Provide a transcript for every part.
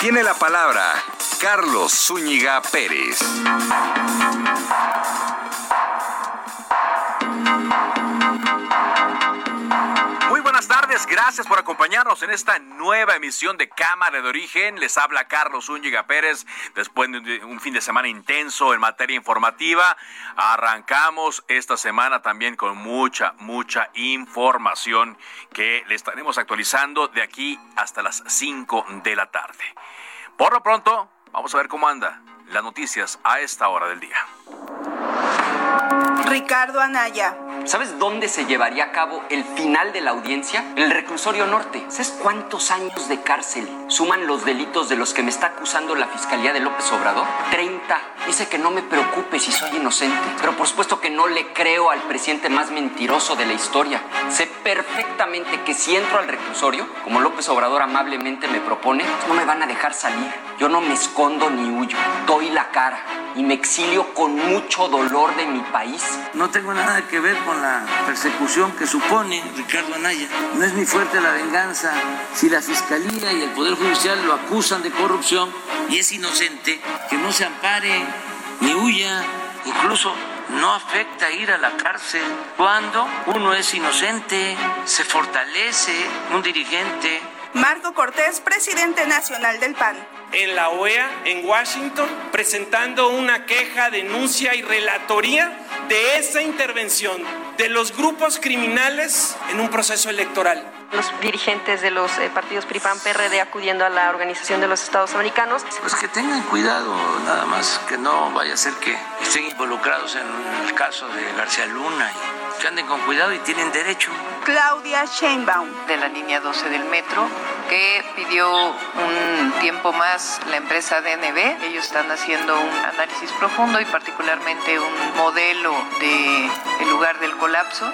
tiene la palabra Carlos Zúñiga Pérez. Muy buenas tardes, gracias por acompañarnos en esta nueva emisión de Cámara de Origen. Les habla Carlos Zúñiga Pérez después de un fin de semana intenso en materia informativa. Arrancamos esta semana también con mucha, mucha información que le estaremos actualizando de aquí hasta las 5 de la tarde. Por lo pronto, vamos a ver cómo anda las noticias a esta hora del día. Ricardo Anaya. ¿Sabes dónde se llevaría a cabo el final de la audiencia? En el reclusorio norte. ¿Sabes cuántos años de cárcel suman los delitos de los que me está acusando la Fiscalía de López Obrador? 30. Dice que no me preocupe si soy inocente. Pero por supuesto que no le creo al presidente más mentiroso de la historia. Sé perfectamente que si entro al reclusorio, como López Obrador amablemente me propone, no me van a dejar salir. Yo no me escondo ni huyo. Doy la cara y me exilio con mucho dolor de mi país. No tengo nada que ver la persecución que supone Ricardo Anaya. No es mi fuerte la venganza. Si la Fiscalía y el Poder Judicial lo acusan de corrupción y es inocente, que no se ampare ni huya. Incluso no afecta ir a la cárcel cuando uno es inocente, se fortalece un dirigente. Marco Cortés, presidente nacional del PAN. En la OEA, en Washington, presentando una queja, denuncia y relatoría de esa intervención de los grupos criminales en un proceso electoral. Los dirigentes de los eh, partidos PRI-PAN, PRD acudiendo a la Organización de los Estados Americanos. Pues que tengan cuidado, nada más, que no vaya a ser que estén involucrados en el caso de García Luna y que anden con cuidado y tienen derecho. Claudia Sheinbaum. De la línea 12 del metro, que pidió un tiempo más la empresa DNB. Ellos están haciendo un análisis profundo y particularmente un modelo de el lugar del colapso.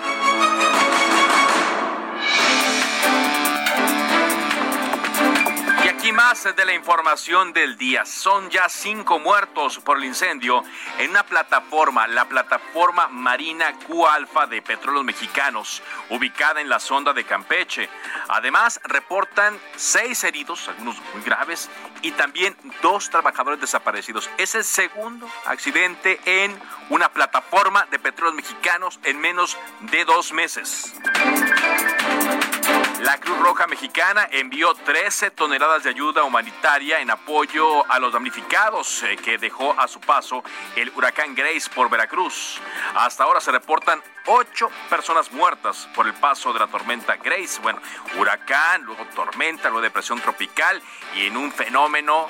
Aquí más de la información del día. Son ya cinco muertos por el incendio en una plataforma, la plataforma Marina Q Alfa de Petróleos Mexicanos, ubicada en la sonda de Campeche. Además, reportan seis heridos, algunos muy graves, y también dos trabajadores desaparecidos. Es el segundo accidente en una plataforma de petróleos mexicanos en menos de dos meses. La Cruz Roja Mexicana envió 13 toneladas de ayuda humanitaria en apoyo a los damnificados eh, que dejó a su paso el huracán Grace por Veracruz. Hasta ahora se reportan ocho personas muertas por el paso de la tormenta Grace. Bueno, huracán, luego tormenta, luego depresión tropical y en un fenómeno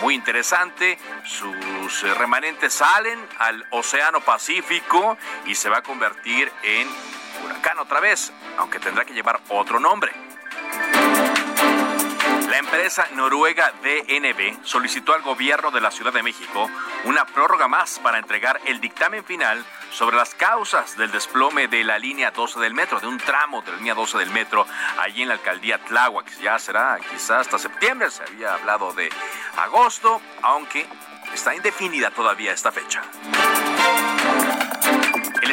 muy interesante. Sus remanentes salen al Océano Pacífico y se va a convertir en huracán otra vez, aunque tendrá que llevar otro nombre. La empresa noruega DNB solicitó al gobierno de la Ciudad de México una prórroga más para entregar el dictamen final sobre las causas del desplome de la línea 12 del metro, de un tramo de la línea 12 del metro allí en la alcaldía Tláhuac. Ya será quizás hasta septiembre, se había hablado de agosto, aunque está indefinida todavía esta fecha.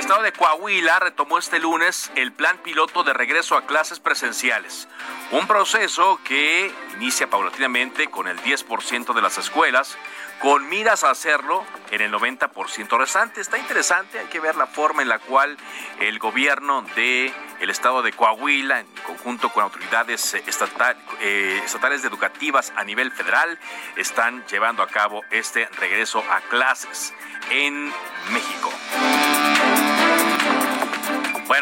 Estado de Coahuila retomó este lunes el plan piloto de regreso a clases presenciales, un proceso que inicia paulatinamente con el 10% de las escuelas, con miras a hacerlo en el 90% restante. Está interesante, hay que ver la forma en la cual el gobierno de el estado de Coahuila, en conjunto con autoridades eh, eh, estatales educativas a nivel federal, están llevando a cabo este regreso a clases en México.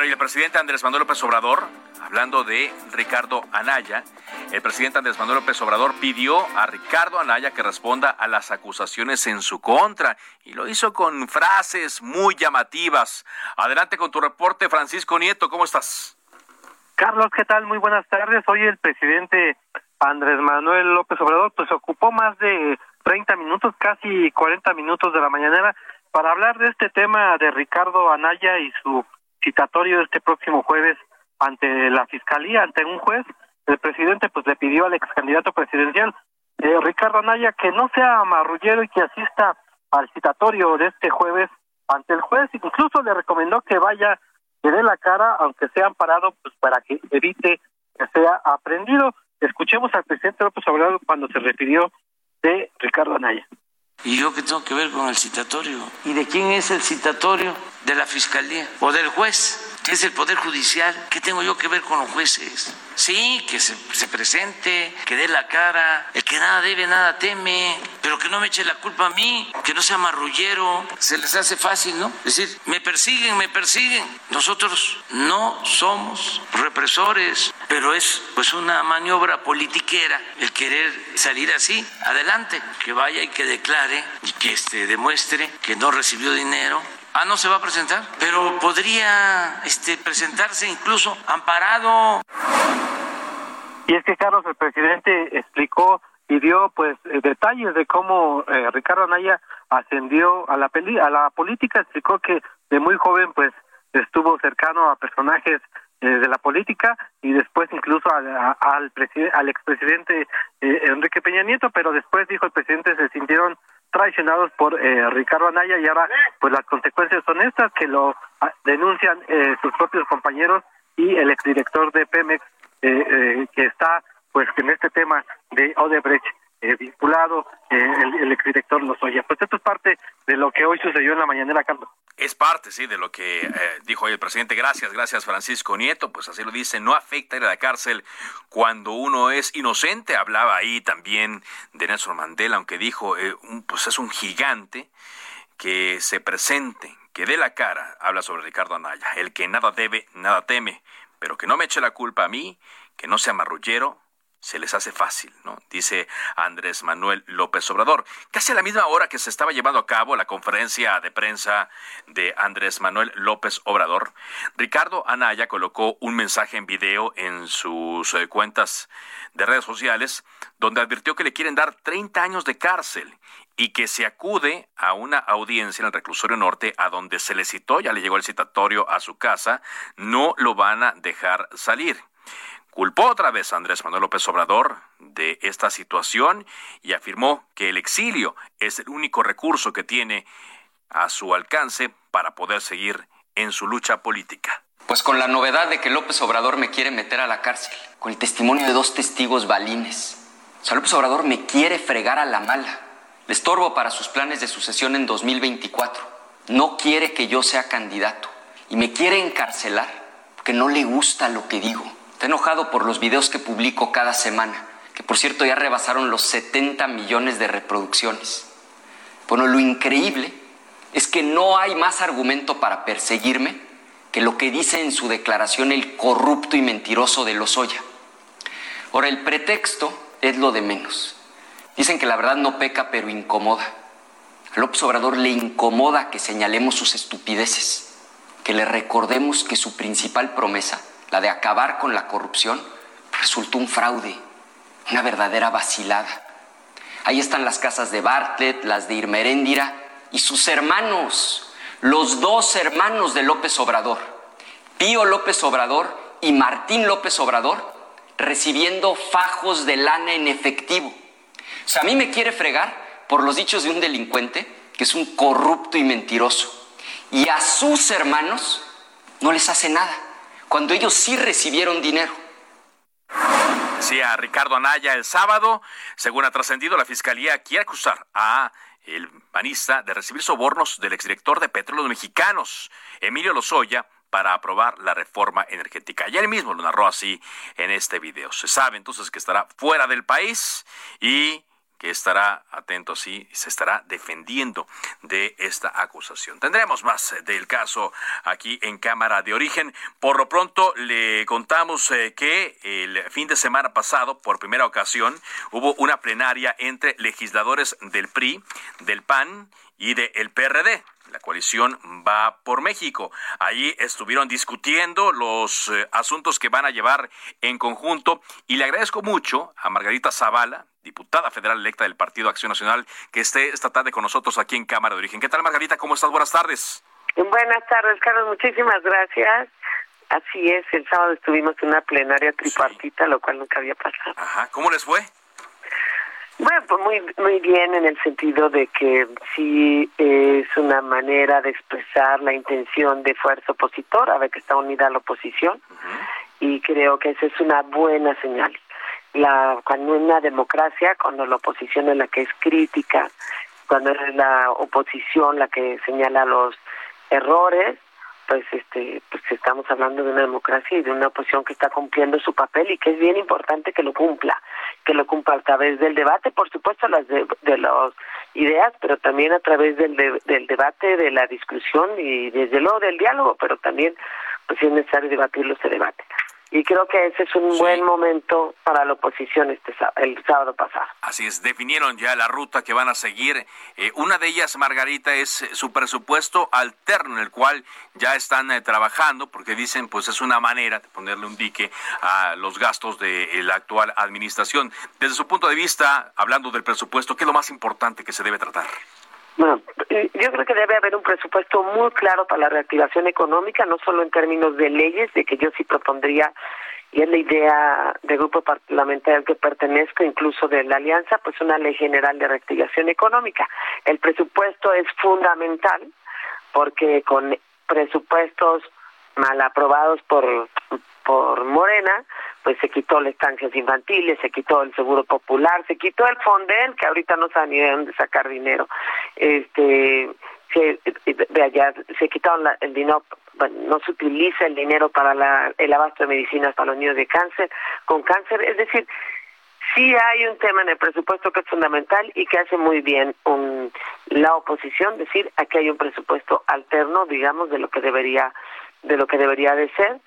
Y el presidente Andrés Manuel López Obrador, hablando de Ricardo Anaya, el presidente Andrés Manuel López Obrador pidió a Ricardo Anaya que responda a las acusaciones en su contra y lo hizo con frases muy llamativas. Adelante con tu reporte, Francisco Nieto, ¿cómo estás? Carlos, ¿qué tal? Muy buenas tardes. Hoy el presidente Andrés Manuel López Obrador pues ocupó más de 30 minutos, casi 40 minutos de la mañanera para hablar de este tema de Ricardo Anaya y su citatorio este próximo jueves ante la fiscalía, ante un juez. El presidente pues le pidió al ex candidato presidencial eh, Ricardo Anaya que no sea marrullero y que asista al citatorio de este jueves ante el juez. Incluso le recomendó que vaya, que dé la cara, aunque sea amparado, pues para que evite que sea aprendido. Escuchemos al presidente López Obrador cuando se refirió de Ricardo Anaya. ¿Y yo qué tengo que ver con el citatorio? ¿Y de quién es el citatorio? ¿De la fiscalía o del juez? Que es el Poder Judicial. ¿Qué tengo yo que ver con los jueces? Sí, que se, se, presente, que dé la cara, el que nada debe, nada teme, pero que no me eche la culpa a mí, que no sea marrullero. Se les hace fácil, ¿no? Es decir, me persiguen, me persiguen. Nosotros no somos represores, pero es pues una maniobra politiquera el querer salir así. Adelante, que vaya y que declare y que este, demuestre que no recibió dinero Ah, no se va a presentar, pero podría este, presentarse incluso amparado. Y es que Carlos, el presidente explicó y dio pues eh, detalles de cómo eh, Ricardo Anaya ascendió a la peli a la política, explicó que de muy joven pues estuvo cercano a personajes eh, de la política y después incluso al, al, al expresidente Enrique Peña Nieto, pero después dijo el presidente se sintieron traicionados por eh, Ricardo Anaya y ahora pues las consecuencias son estas que lo ah, denuncian eh, sus propios compañeros y el exdirector de Pemex eh, que está pues en este tema de Odebrecht vinculado el, el exdirector Lozoya. Pues esto es parte de lo que hoy sucedió en la mañanera, Carlos. Es parte, sí, de lo que eh, dijo hoy el presidente. Gracias, gracias Francisco Nieto. Pues así lo dice, no afecta ir a la cárcel cuando uno es inocente. Hablaba ahí también de Nelson Mandela, aunque dijo, eh, pues es un gigante que se presente, que dé la cara. Habla sobre Ricardo Anaya, el que nada debe, nada teme, pero que no me eche la culpa a mí, que no sea marrullero, se les hace fácil, ¿no? Dice Andrés Manuel López Obrador. Casi a la misma hora que se estaba llevando a cabo la conferencia de prensa de Andrés Manuel López Obrador, Ricardo Anaya colocó un mensaje en video en sus eh, cuentas de redes sociales donde advirtió que le quieren dar 30 años de cárcel y que se acude a una audiencia en el reclusorio norte a donde se le citó, ya le llegó el citatorio a su casa, no lo van a dejar salir. Culpó otra vez a Andrés Manuel López Obrador de esta situación y afirmó que el exilio es el único recurso que tiene a su alcance para poder seguir en su lucha política. Pues con la novedad de que López Obrador me quiere meter a la cárcel, con el testimonio de dos testigos balines. O sea, López Obrador me quiere fregar a la mala. Le estorbo para sus planes de sucesión en 2024. No quiere que yo sea candidato y me quiere encarcelar porque no le gusta lo que digo. Está enojado por los videos que publico cada semana, que por cierto ya rebasaron los 70 millones de reproducciones. Bueno, lo increíble es que no hay más argumento para perseguirme que lo que dice en su declaración el corrupto y mentiroso de Lozoya. Ahora, el pretexto es lo de menos. Dicen que la verdad no peca, pero incomoda. A López Obrador le incomoda que señalemos sus estupideces, que le recordemos que su principal promesa la de acabar con la corrupción, resultó un fraude, una verdadera vacilada. Ahí están las casas de Bartlett, las de Irmeréndira y sus hermanos, los dos hermanos de López Obrador, Pío López Obrador y Martín López Obrador, recibiendo fajos de lana en efectivo. O sea, a mí me quiere fregar por los dichos de un delincuente que es un corrupto y mentiroso. Y a sus hermanos no les hace nada cuando ellos sí recibieron dinero. Decía Ricardo Anaya el sábado, según ha trascendido, la fiscalía quiere acusar a el panista de recibir sobornos del exdirector de Petróleos Mexicanos, Emilio Lozoya, para aprobar la reforma energética. Y él mismo lo narró así en este video. Se sabe entonces que estará fuera del país y que estará atento, sí, se estará defendiendo de esta acusación. Tendremos más eh, del caso aquí en Cámara de Origen. Por lo pronto, le contamos eh, que el fin de semana pasado, por primera ocasión, hubo una plenaria entre legisladores del PRI, del PAN y del PRD la coalición va por México. Allí estuvieron discutiendo los eh, asuntos que van a llevar en conjunto y le agradezco mucho a Margarita Zavala, diputada federal electa del Partido Acción Nacional, que esté esta tarde con nosotros aquí en Cámara de Origen. ¿Qué tal, Margarita? ¿Cómo estás? Buenas tardes. Buenas tardes, Carlos. Muchísimas gracias. Así es, el sábado estuvimos en una plenaria tripartita, lo cual nunca había pasado. Ajá. ¿Cómo les fue? Bueno, pues muy, muy bien en el sentido de que sí es una manera de expresar la intención de fuerza opositora, de que está unida a la oposición, y creo que esa es una buena señal. La, cuando en una democracia, cuando la oposición es la que es crítica, cuando es la oposición la que señala los errores, pues este pues estamos hablando de una democracia y de una oposición que está cumpliendo su papel y que es bien importante que lo cumpla que lo cumpla a través del debate por supuesto las de, las ideas pero también a través del, del debate de la discusión y desde luego del diálogo pero también pues si es necesario debatirlo se debate y creo que ese es un buen momento para la oposición este el sábado pasado. Así es, definieron ya la ruta que van a seguir. Eh, una de ellas, Margarita, es su presupuesto alterno, en el cual ya están eh, trabajando, porque dicen, pues es una manera de ponerle un dique a los gastos de la actual administración. Desde su punto de vista, hablando del presupuesto, ¿qué es lo más importante que se debe tratar? Bueno, yo creo que debe haber un presupuesto muy claro para la reactivación económica, no solo en términos de leyes, de que yo sí propondría, y es la idea del grupo parlamentario al que pertenezco, incluso de la Alianza, pues una ley general de reactivación económica. El presupuesto es fundamental porque con presupuestos mal aprobados por, por Morena, pues se quitó las estancias infantiles, se quitó el seguro popular, se quitó el Fonden, que ahorita no saben ni de dónde sacar dinero, este se, de se quitaron el dinero, no se utiliza el dinero para la, el abasto de medicinas para los niños de cáncer, con cáncer, es decir, sí hay un tema en el presupuesto que es fundamental y que hace muy bien un, la oposición decir aquí hay un presupuesto alterno, digamos, de lo que debería de lo que debería de ser.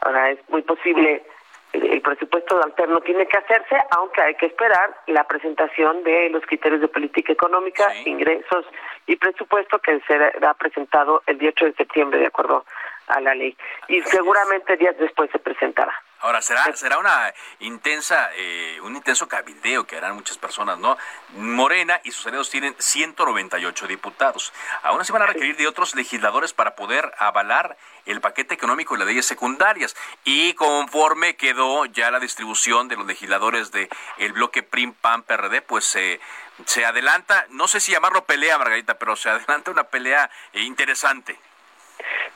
Ahora es muy posible el presupuesto alterno tiene que hacerse, aunque hay que esperar la presentación de los criterios de política económica, ingresos y presupuesto que será presentado el 18 de septiembre de acuerdo a la ley. Y seguramente días después se presentará. Ahora, será, será una intensa, eh, un intenso cabildeo que harán muchas personas, ¿no? Morena y sus aliados tienen 198 diputados. Aún así van a requerir de otros legisladores para poder avalar el paquete económico y las leyes secundarias. Y conforme quedó ya la distribución de los legisladores del el bloque PRIM, PAN, PRD, pues se se adelanta, no sé si llamarlo pelea, Margarita, pero se adelanta una pelea eh, interesante.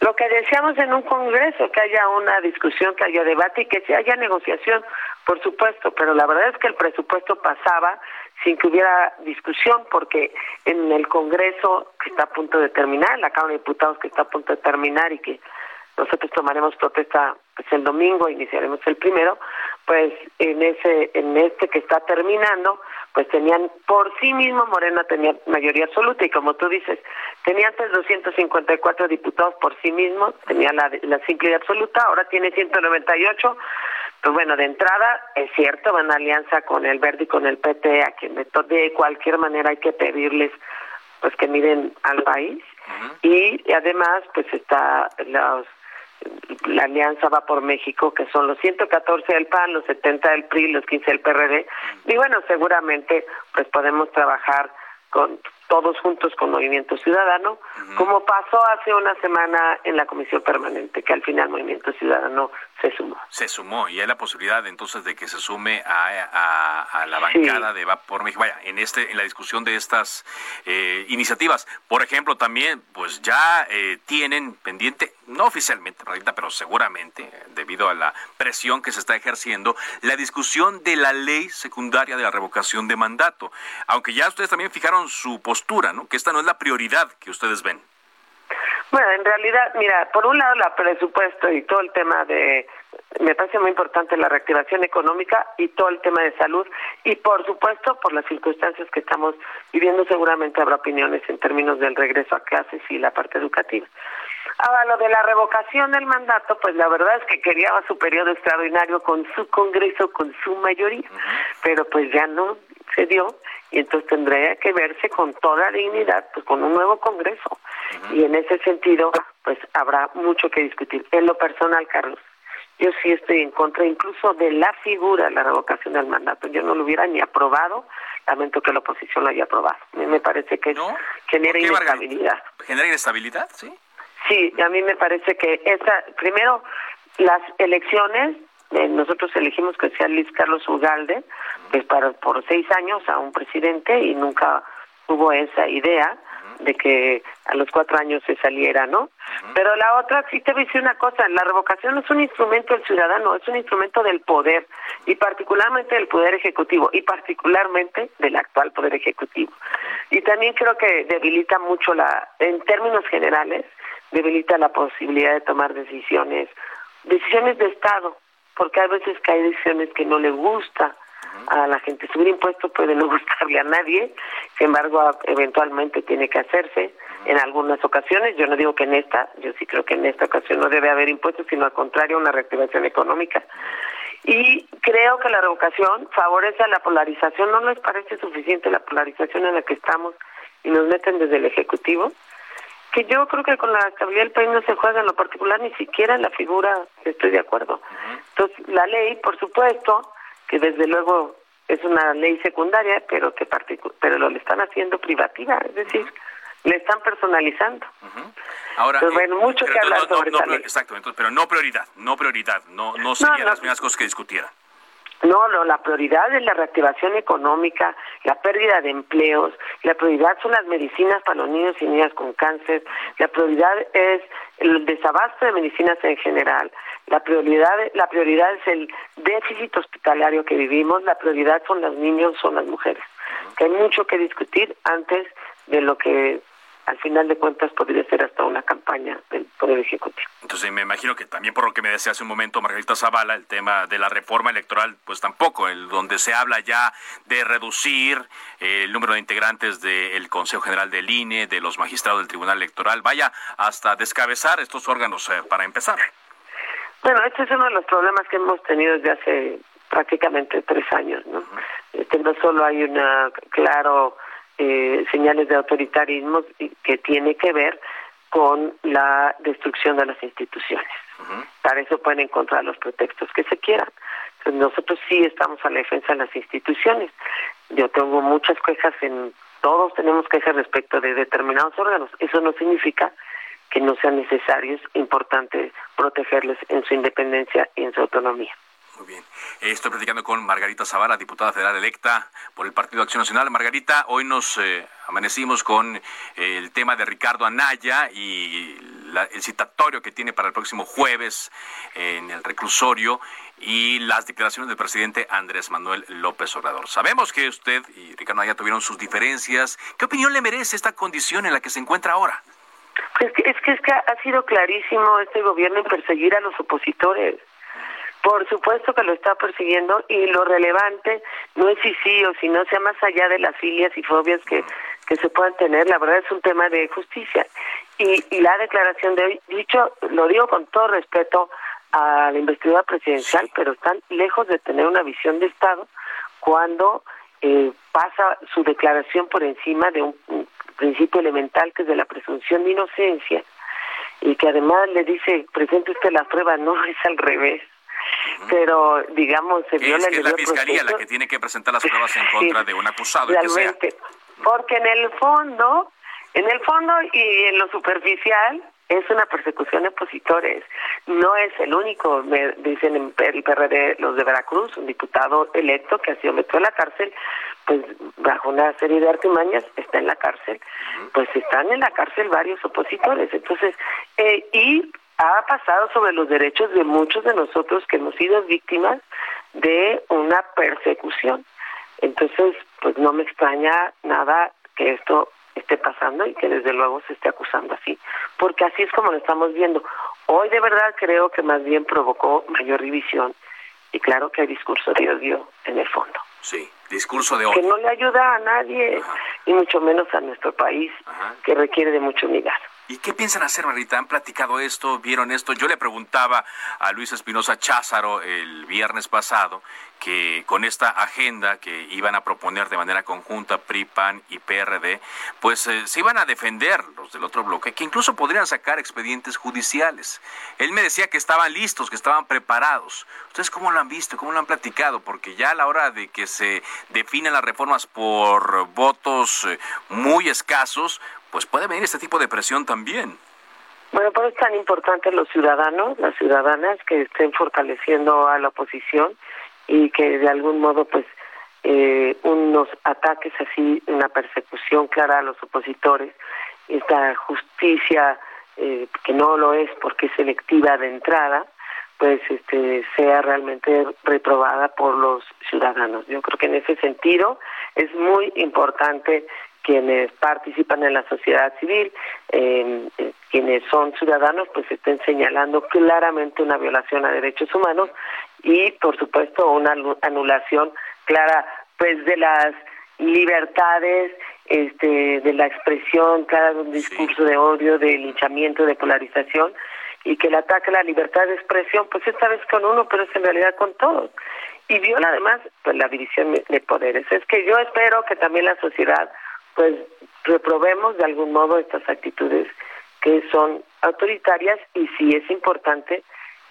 Lo que deseamos en un Congreso, que haya una discusión, que haya debate y que haya negociación, por supuesto, pero la verdad es que el presupuesto pasaba sin que hubiera discusión, porque en el Congreso que está a punto de terminar, en la Cámara de Diputados que está a punto de terminar y que nosotros tomaremos protesta pues, el domingo, iniciaremos el primero, pues en ese en este que está terminando, pues tenían por sí mismo Morena tenía mayoría absoluta y como tú dices, tenía antes 254 diputados por sí mismo, tenía la, la simple y absoluta, ahora tiene 198. Pues bueno, de entrada es cierto, van a alianza con el Verde y con el PT, a quien de cualquier manera hay que pedirles pues que miren al país y además pues está los la alianza va por México, que son los 114 del PAN, los 70 del PRI, los 15 del PRD, y bueno, seguramente pues podemos trabajar con todos juntos con Movimiento Ciudadano, como pasó hace una semana en la Comisión Permanente, que al final Movimiento Ciudadano se sumó. Se sumó, y hay la posibilidad entonces de que se sume a, la bancada de Va por México, vaya, en, este, en la discusión de estas eh, iniciativas. Por ejemplo, también, pues ya eh, tienen pendiente no oficialmente, pero seguramente, debido a la presión que se está ejerciendo, la discusión de la ley secundaria de la revocación de mandato. Aunque ya ustedes también fijaron su postura, ¿no? Que esta no es la prioridad que ustedes ven. Bueno, en realidad, mira, por un lado, el presupuesto y todo el tema de me parece muy importante la reactivación económica y todo el tema de salud y por supuesto por las circunstancias que estamos viviendo seguramente habrá opiniones en términos del regreso a clases y la parte educativa. Ahora, lo de la revocación del mandato, pues la verdad es que quería su periodo extraordinario con su Congreso, con su mayoría, pero pues ya no se dio y entonces tendría que verse con toda dignidad, pues con un nuevo Congreso. Y en ese sentido, pues habrá mucho que discutir. En lo personal, Carlos, yo sí estoy en contra incluso de la figura de la revocación del mandato. Yo no lo hubiera ni aprobado, lamento que la oposición lo haya aprobado. Me parece que genera inestabilidad. ¿Genera inestabilidad? Sí. Sí, a mí me parece que esa, primero, las elecciones, eh, nosotros elegimos que sea Luis Carlos Ugalde, pues para, por seis años a un presidente y nunca hubo esa idea de que a los cuatro años se saliera, ¿no? Pero la otra, sí te voy a decir una cosa, la revocación no es un instrumento del ciudadano, es un instrumento del poder, y particularmente del poder ejecutivo, y particularmente del actual poder ejecutivo. Y también creo que debilita mucho la, en términos generales, debilita la posibilidad de tomar decisiones, decisiones de Estado, porque hay veces que hay decisiones que no le gusta a la gente. Subir impuestos puede no gustarle a nadie, sin embargo, eventualmente tiene que hacerse en algunas ocasiones. Yo no digo que en esta, yo sí creo que en esta ocasión no debe haber impuestos, sino al contrario, una reactivación económica. Y creo que la revocación favorece a la polarización. ¿No les parece suficiente la polarización en la que estamos y nos meten desde el Ejecutivo? Que yo creo que con la estabilidad del país no se juega en lo particular ni siquiera en la figura, estoy de acuerdo. Entonces, la ley, por supuesto, que desde luego es una ley secundaria, pero que pero lo le están haciendo privativa, es decir, le están personalizando. Ahora, bueno, mucho que hablar sobre no, Exacto, pero no prioridad, no prioridad, no, no serían las mismas cosas que discutieran. No, no, la prioridad es la reactivación económica, la pérdida de empleos, la prioridad son las medicinas para los niños y niñas con cáncer, la prioridad es el desabasto de medicinas en general, la prioridad, la prioridad es el déficit hospitalario que vivimos, la prioridad son los niños, son las mujeres. Que hay mucho que discutir antes de lo que al final de cuentas podría ser hasta una campaña del Poder Ejecutivo. Entonces me imagino que también por lo que me decía hace un momento Margarita Zavala, el tema de la reforma electoral, pues tampoco, el donde se habla ya de reducir el número de integrantes del Consejo General del INE, de los magistrados del Tribunal Electoral, vaya hasta descabezar estos órganos eh, para empezar. Bueno, este es uno de los problemas que hemos tenido desde hace prácticamente tres años, ¿no? Este, no solo hay una claro eh, señales de autoritarismo que tiene que ver con la destrucción de las instituciones. Para eso pueden encontrar los pretextos que se quieran. nosotros sí estamos a la defensa de las instituciones. Yo tengo muchas quejas en todos tenemos quejas respecto de determinados órganos. Eso no significa que no sean necesarios, importante protegerles en su independencia y en su autonomía. Muy bien. Estoy platicando con Margarita Zavala, diputada federal electa por el Partido Acción Nacional. Margarita, hoy nos eh, amanecimos con eh, el tema de Ricardo Anaya y el citatorio que tiene para el próximo jueves en el reclusorio y las declaraciones del presidente Andrés Manuel López Obrador. Sabemos que usted y Ricardo Anaya tuvieron sus diferencias. ¿Qué opinión le merece esta condición en la que se encuentra ahora? Pues es que, es que ha sido clarísimo este gobierno en perseguir a los opositores. Por supuesto que lo está persiguiendo y lo relevante no es si sí o si no, sea más allá de las filias y fobias que, que se puedan tener, la verdad es un tema de justicia. Y, y la declaración de hoy, dicho, lo digo con todo respeto a la investidura presidencial, pero están lejos de tener una visión de Estado cuando eh, pasa su declaración por encima de un, principio elemental que es de la presunción de inocencia y que además le dice, presente usted la prueba, no es al revés pero digamos se viola es, la fiscalía la que tiene que presentar las pruebas en contra de un acusado realmente porque en el fondo en el fondo y en lo superficial es una persecución de opositores. No es el único, me dicen en el PRD, los de Veracruz, un diputado electo que ha sido metido en la cárcel, pues bajo una serie de artimañas está en la cárcel. Pues están en la cárcel varios opositores. Entonces, eh, y ha pasado sobre los derechos de muchos de nosotros que hemos sido víctimas de una persecución. Entonces, pues no me extraña nada que esto esté pasando y que desde luego se esté acusando así, porque así es como lo estamos viendo. Hoy de verdad creo que más bien provocó mayor división y claro que hay discurso de odio en el fondo. Sí, discurso de odio. Que no le ayuda a nadie y mucho menos a nuestro país que requiere de mucha unidad. ¿Y qué piensan hacer, Marita? ¿Han platicado esto? ¿Vieron esto? Yo le preguntaba a Luis Espinosa Cházaro el viernes pasado que con esta agenda que iban a proponer de manera conjunta PRI, PAN y PRD, pues eh, se iban a defender los del otro bloque, que incluso podrían sacar expedientes judiciales. Él me decía que estaban listos, que estaban preparados. ¿Ustedes cómo lo han visto? ¿Cómo lo han platicado? Porque ya a la hora de que se definen las reformas por votos eh, muy escasos, pues puede venir este tipo de presión también. Bueno, por eso es tan importante los ciudadanos, las ciudadanas que estén fortaleciendo a la oposición y que de algún modo pues eh, unos ataques así, una persecución clara a los opositores, esta justicia eh, que no lo es porque es selectiva de entrada, pues este sea realmente reprobada por los ciudadanos. Yo creo que en ese sentido es muy importante quienes participan en la sociedad civil, eh, quienes son ciudadanos, pues estén señalando claramente una violación a derechos humanos y, por supuesto, una anulación clara, pues, de las libertades, este, de la expresión, clara de un discurso de odio, de linchamiento, de polarización, y que el ataque a la libertad de expresión, pues esta vez con uno, pero es en realidad con todos. Y viola además pues, la división de poderes. Es que yo espero que también la sociedad pues reprobemos de algún modo estas actitudes que son autoritarias y sí es importante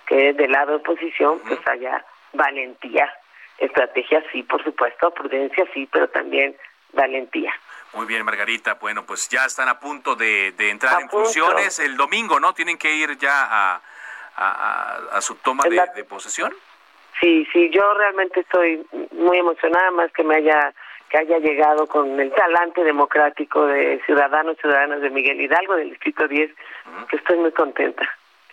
que del lado de oposición pues haya valentía, estrategia sí, por supuesto, prudencia sí, pero también valentía. Muy bien, Margarita. Bueno, pues ya están a punto de, entrar en funciones el domingo, ¿no? Tienen que ir ya a, a, su toma de, de, posesión. Sí, sí, yo realmente estoy muy emocionada, más que me haya que haya llegado con el talante democrático de ciudadanos y ciudadanas de Miguel Hidalgo del Distrito 10, que estoy muy contenta.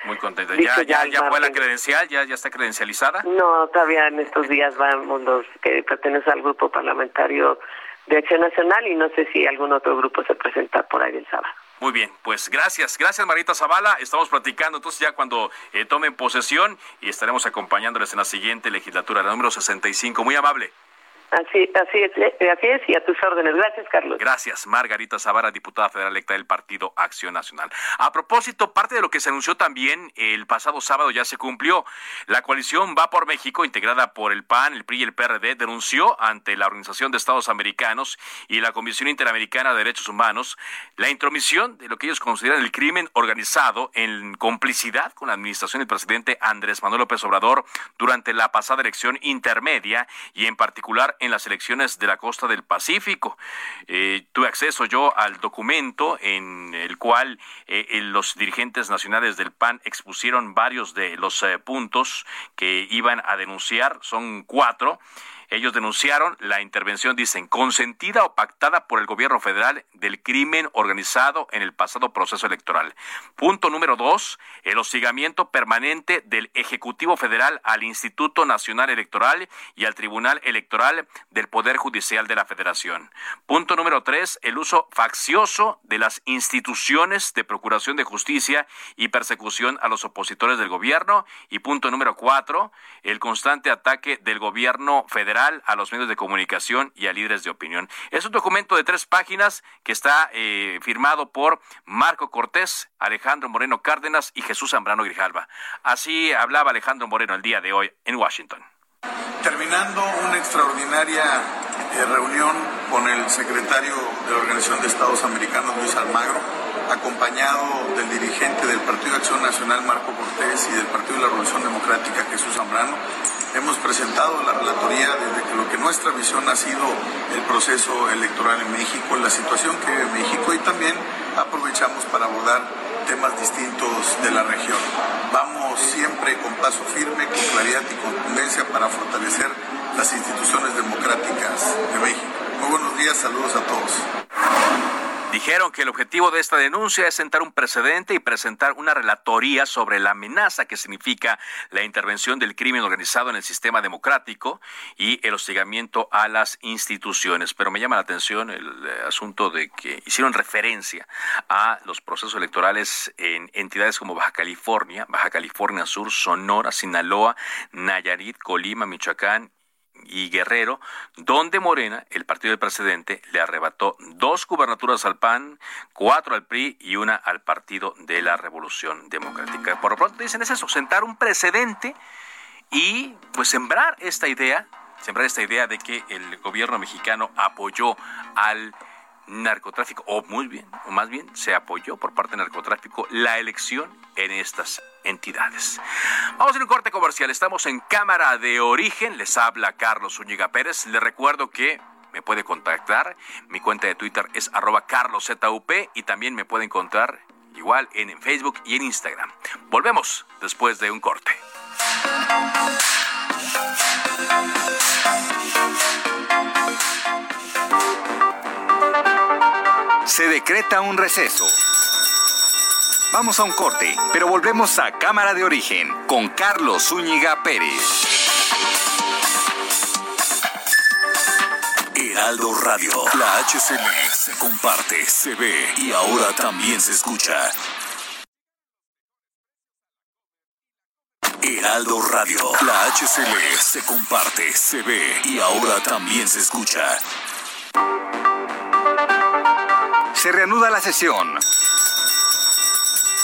Muy contenta. ¿Ya, ya, ya fue la credencial? ¿Ya, ¿Ya está credencializada? No, todavía en estos días vamos los que pertenecen al grupo parlamentario de Acción Nacional y no sé si algún otro grupo se presenta por ahí el sábado. Muy bien, pues gracias, gracias Marita Zavala. Estamos platicando entonces ya cuando eh, tomen posesión y estaremos acompañándoles en la siguiente legislatura, la número 65. Muy amable. Así, así, es, eh, así es, y a tus órdenes. Gracias, Carlos. Gracias, Margarita Zavara, diputada federal electa del Partido Acción Nacional. A propósito, parte de lo que se anunció también el pasado sábado ya se cumplió. La coalición Va por México, integrada por el PAN, el PRI y el PRD, denunció ante la Organización de Estados Americanos y la Comisión Interamericana de Derechos Humanos la intromisión de lo que ellos consideran el crimen organizado en complicidad con la administración del presidente Andrés Manuel López Obrador durante la pasada elección intermedia y en particular en las elecciones de la costa del Pacífico. Eh, tuve acceso yo al documento en el cual eh, los dirigentes nacionales del PAN expusieron varios de los eh, puntos que iban a denunciar, son cuatro. Ellos denunciaron la intervención, dicen, consentida o pactada por el gobierno federal del crimen organizado en el pasado proceso electoral. Punto número dos, el hostigamiento permanente del Ejecutivo Federal al Instituto Nacional Electoral y al Tribunal Electoral del Poder Judicial de la Federación. Punto número tres, el uso faccioso de las instituciones de procuración de justicia y persecución a los opositores del gobierno. Y punto número cuatro, el constante ataque del gobierno federal a los medios de comunicación y a líderes de opinión. Es un documento de tres páginas que está eh, firmado por Marco Cortés, Alejandro Moreno Cárdenas y Jesús Zambrano Grijalva. Así hablaba Alejandro Moreno el día de hoy en Washington. Terminando una extraordinaria eh, reunión con el secretario de la Organización de Estados Americanos, Luis Almagro, acompañado del dirigente del Partido de Acción Nacional, Marco Cortés, y del Partido de la Revolución Democrática, Jesús Zambrano, hemos presentado la relatoría desde que lo que nuestra visión ha sido el proceso electoral en México, la situación que vive México y también aprovechamos para abordar temas distintos de la región. Vamos siempre con paso firme, con claridad y contundencia para fortalecer las instituciones democráticas de México. Muy buenos días, saludos a todos. Dijeron que el objetivo de esta denuncia es sentar un precedente y presentar una relatoría sobre la amenaza que significa la intervención del crimen organizado en el sistema democrático y el hostigamiento a las instituciones. Pero me llama la atención el eh, asunto de que hicieron referencia a los procesos electorales en entidades como Baja California, Baja California Sur, Sonora, Sinaloa, Nayarit, Colima, Michoacán y Guerrero, donde Morena, el partido del presidente, le arrebató dos gubernaturas al PAN, cuatro al PRI y una al Partido de la Revolución Democrática. Por lo pronto dicen es eso, sentar un precedente y pues sembrar esta idea, sembrar esta idea de que el gobierno mexicano apoyó al narcotráfico, o muy bien, o más bien se apoyó por parte del narcotráfico la elección en estas entidades. Vamos a un corte comercial. Estamos en Cámara de Origen. Les habla Carlos Zúñiga Pérez. Les recuerdo que me puede contactar. Mi cuenta de Twitter es arroba carloszup y también me puede encontrar igual en Facebook y en Instagram. Volvemos después de un corte. Se decreta un receso. Vamos a un corte, pero volvemos a Cámara de Origen con Carlos Zúñiga Pérez. Heraldo Radio, la HCL se comparte, se ve y ahora también se escucha. Heraldo Radio, la HCL se comparte, se ve y ahora también se escucha. Se reanuda la sesión.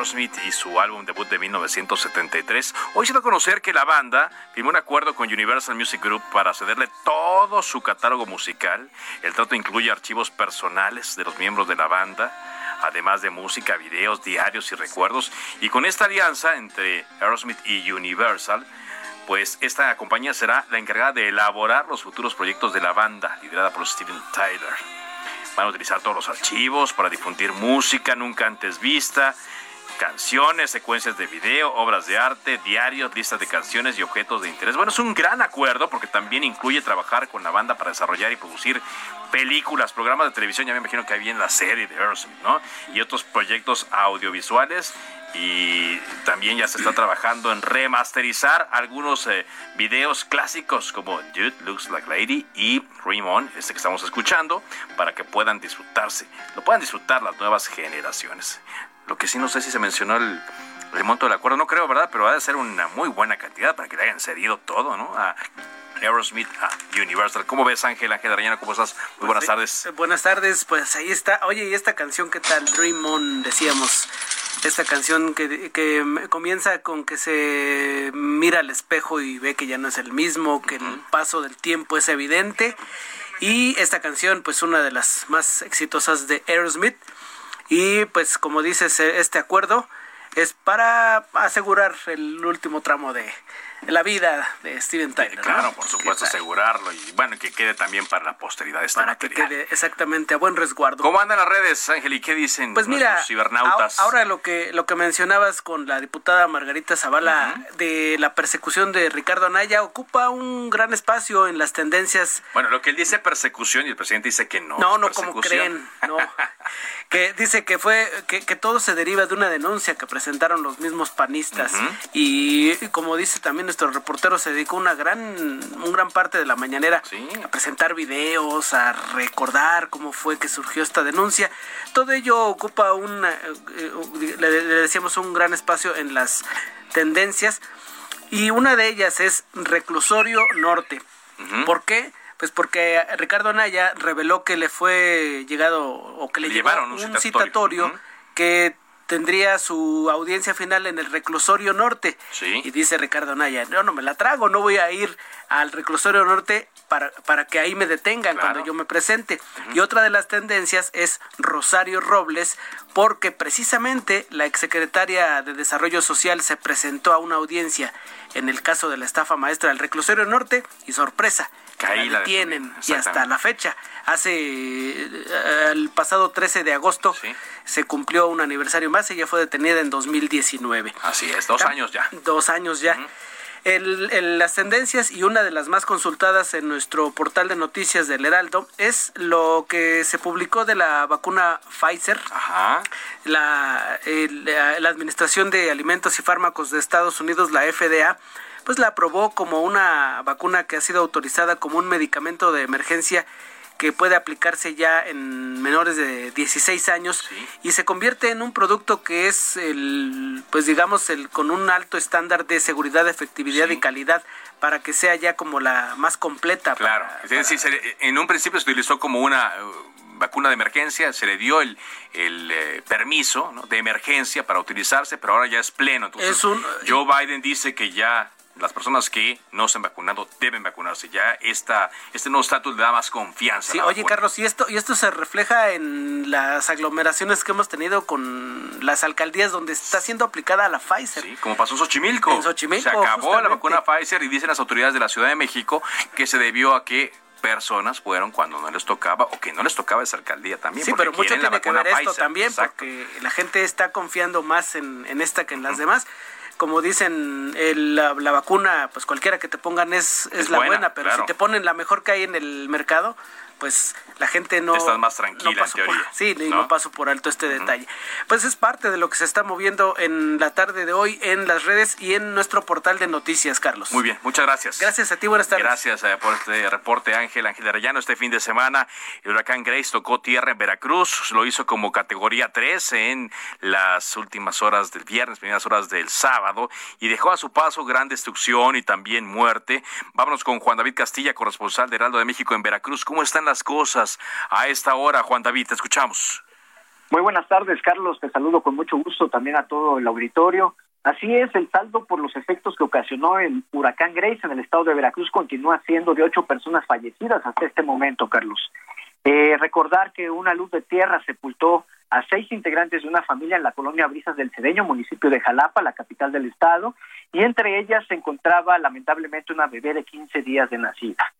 Y su álbum debut de 1973. Hoy se da a conocer que la banda firmó un acuerdo con Universal Music Group para cederle todo su catálogo musical. El trato incluye archivos personales de los miembros de la banda, además de música, videos, diarios y recuerdos. Y con esta alianza entre Aerosmith y Universal, pues esta compañía será la encargada de elaborar los futuros proyectos de la banda, liderada por Steven Tyler. Van a utilizar todos los archivos para difundir música nunca antes vista canciones, secuencias de video, obras de arte, diarios, listas de canciones y objetos de interés. Bueno, es un gran acuerdo porque también incluye trabajar con la banda para desarrollar y producir películas, programas de televisión, ya me imagino que hay bien la serie de Aerosmith, ¿no? Y otros proyectos audiovisuales y también ya se está trabajando en remasterizar algunos eh, videos clásicos como Dude Looks Like Lady y Dream este que estamos escuchando, para que puedan disfrutarse, lo puedan disfrutar las nuevas generaciones. Lo que sí no sé si se mencionó el, monto del acuerdo, no creo, ¿verdad? Pero va a ser una muy buena cantidad para que le hayan cedido todo, ¿no? A Aerosmith, a Universal. ¿Cómo ves, Ángel? Ángel Arañana, ¿cómo estás? Muy pues buenas tardes. Eh, buenas tardes, pues ahí está. Oye, ¿y esta canción qué tal? Dream On, decíamos. Esta canción que, que comienza con que se mira al espejo y ve que ya no es el mismo, que el paso del tiempo es evidente Y esta canción, pues una de las más exitosas de Aerosmith. Y pues como dices, este acuerdo es para asegurar el último tramo de, la vida de Steven Tyler. Claro, por supuesto, asegurarlo y bueno, que quede también para la posteridad este Para que quede exactamente a buen resguardo. ¿Cómo andan las redes, Ángel? ¿Y qué dicen pues mira, cibernautas? Ahora lo que, lo que mencionabas con la diputada Margarita Zavala de la persecución de Ricardo Anaya ocupa un gran espacio en las tendencias. Bueno, lo que él dice persecución y el presidente dice que no. No, no como creen. No. que dice que fue que, que, todo se deriva de una denuncia que presentaron los mismos panistas y como dice también nuestro reportero se dedicó una gran un gran parte de la mañanera a presentar videos a recordar cómo fue que surgió esta denuncia. Todo ello ocupa un eh, le, decíamos un gran espacio en las tendencias y una de ellas es reclusorio norte. ¿por qué? Pues porque Ricardo Anaya reveló que le fue llegado o que le, llevaron un citatorio, que tendría su audiencia final en el reclusorio norte. Y dice Ricardo Anaya, no, no me la trago, no voy a ir al reclusorio norte para, para que ahí me detengan cuando yo me presente. Y otra de las tendencias es Rosario Robles, porque precisamente la exsecretaria de Desarrollo Social se presentó a una audiencia en el caso de la estafa maestra del reclusorio norte y sorpresa, la tienen y hasta la fecha. Hace eh, el pasado 13 de agosto se cumplió un aniversario más. Ella fue detenida en 2019. Así es, dos años ya. Dos años ya. las tendencias y una de las más consultadas en nuestro portal de noticias del Heraldo es lo que se publicó de la vacuna Pfizer. Ajá. La, la Administración de Alimentos y Fármacos de Estados Unidos, la FDA, pues la aprobó como una vacuna que ha sido autorizada como un medicamento de emergencia que puede aplicarse ya en menores de 16 años y se convierte en un producto que es el pues digamos el con un alto estándar de seguridad, efectividad y calidad para que sea ya como la más completa. Claro, en un principio se utilizó como una uh, vacuna de emergencia, se le dio el, el eh, permiso de emergencia para utilizarse, pero ahora ya es pleno. Entonces, Joe Biden dice que ya las personas que no se han vacunado deben vacunarse. Ya esta, este nuevo estatus le da más confianza. Sí, oye, Carlos, y esto, y esto se refleja en las aglomeraciones que hemos tenido con las alcaldías donde está siendo aplicada la Pfizer. Sí, como pasó en Xochimilco. En Xochimilco. Se acabó la vacuna Pfizer y dicen las autoridades de la Ciudad de México que se debió a que personas fueron cuando no les tocaba o que no les tocaba esa alcaldía también. Sí, pero mucho tiene que ver esto también porque la gente está confiando más en, esta que en las demás como dicen, la, vacuna, pues cualquiera que te pongan es, es, la buena, pero si te ponen la mejor que hay en el mercado, pues la gente no... Estás más tranquila en teoría. sí, ¿no? paso por alto este detalle. Pues es parte de lo que se está moviendo en la tarde de hoy en las redes y en nuestro portal de noticias, Carlos. Muy bien, muchas gracias. Gracias a ti, buenas tardes. Gracias eh, por este reporte, Ángel Ángel Arellano. Este fin de semana, el huracán Grace tocó tierra en Veracruz, lo hizo como categoría 3 en las últimas horas del viernes, primeras horas del sábado, y dejó a su paso gran destrucción y también muerte. Vámonos con Juan David Castilla, corresponsal de Heraldo de México en Veracruz. ¿Cómo están las cosas a esta hora, Juan David? Te escuchamos. Muy buenas tardes, Carlos. Te saludo con mucho gusto también a todo el auditorio. Así es, el saldo por los efectos que ocasionó el huracán Grace en el estado de Veracruz continúa siendo de ocho personas fallecidas hasta este momento, Carlos. Eh, recordar que una luz de tierra sepultó a seis integrantes de una familia en la colonia Brisas del Cedeño, municipio de Jalapa, la capital del estado, y entre ellas se encontraba lamentablemente una bebé de 15 días de nacida.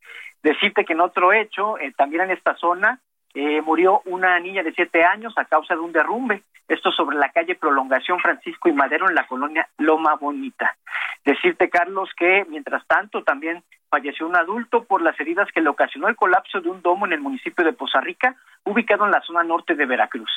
Decirte que en otro hecho, eh, también en esta zona, eh, murió una niña de siete años a causa de un derrumbe. Esto sobre la calle Prolongación Francisco y Madero en la colonia Loma Bonita. Decirte, Carlos, que mientras tanto también falleció un adulto por las heridas que le ocasionó el colapso de un domo en el municipio de Poza Rica, ubicado en la zona norte de Veracruz.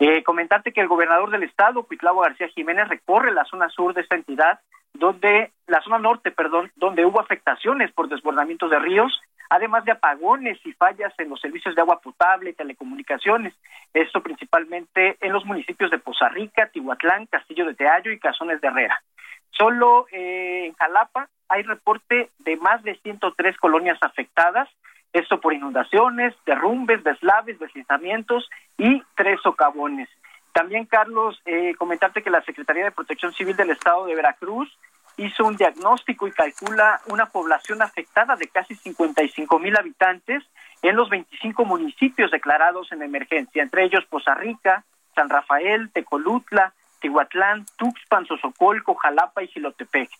Eh, comentarte que el gobernador del estado, Cuitlavo García Jiménez, recorre la zona sur de esta entidad, donde la zona norte, perdón, donde hubo afectaciones por desbordamientos de ríos además de apagones y fallas en los servicios de agua potable y telecomunicaciones. Esto principalmente en los municipios de Poza Rica, Tihuatlán, Castillo de Teallo y Cazones de Herrera. Solo eh, en Jalapa hay reporte de más de 103 colonias afectadas, esto por inundaciones, derrumbes, deslaves, deslizamientos y tres socavones. También, Carlos, eh, comentarte que la Secretaría de Protección Civil del Estado de Veracruz hizo un diagnóstico y calcula una población afectada de casi 55 mil habitantes en los 25 municipios declarados en emergencia, entre ellos Poza Rica, San Rafael, Tecolutla, Tihuatlán, Tuxpan, Sosocolco, Jalapa y Gilotepec.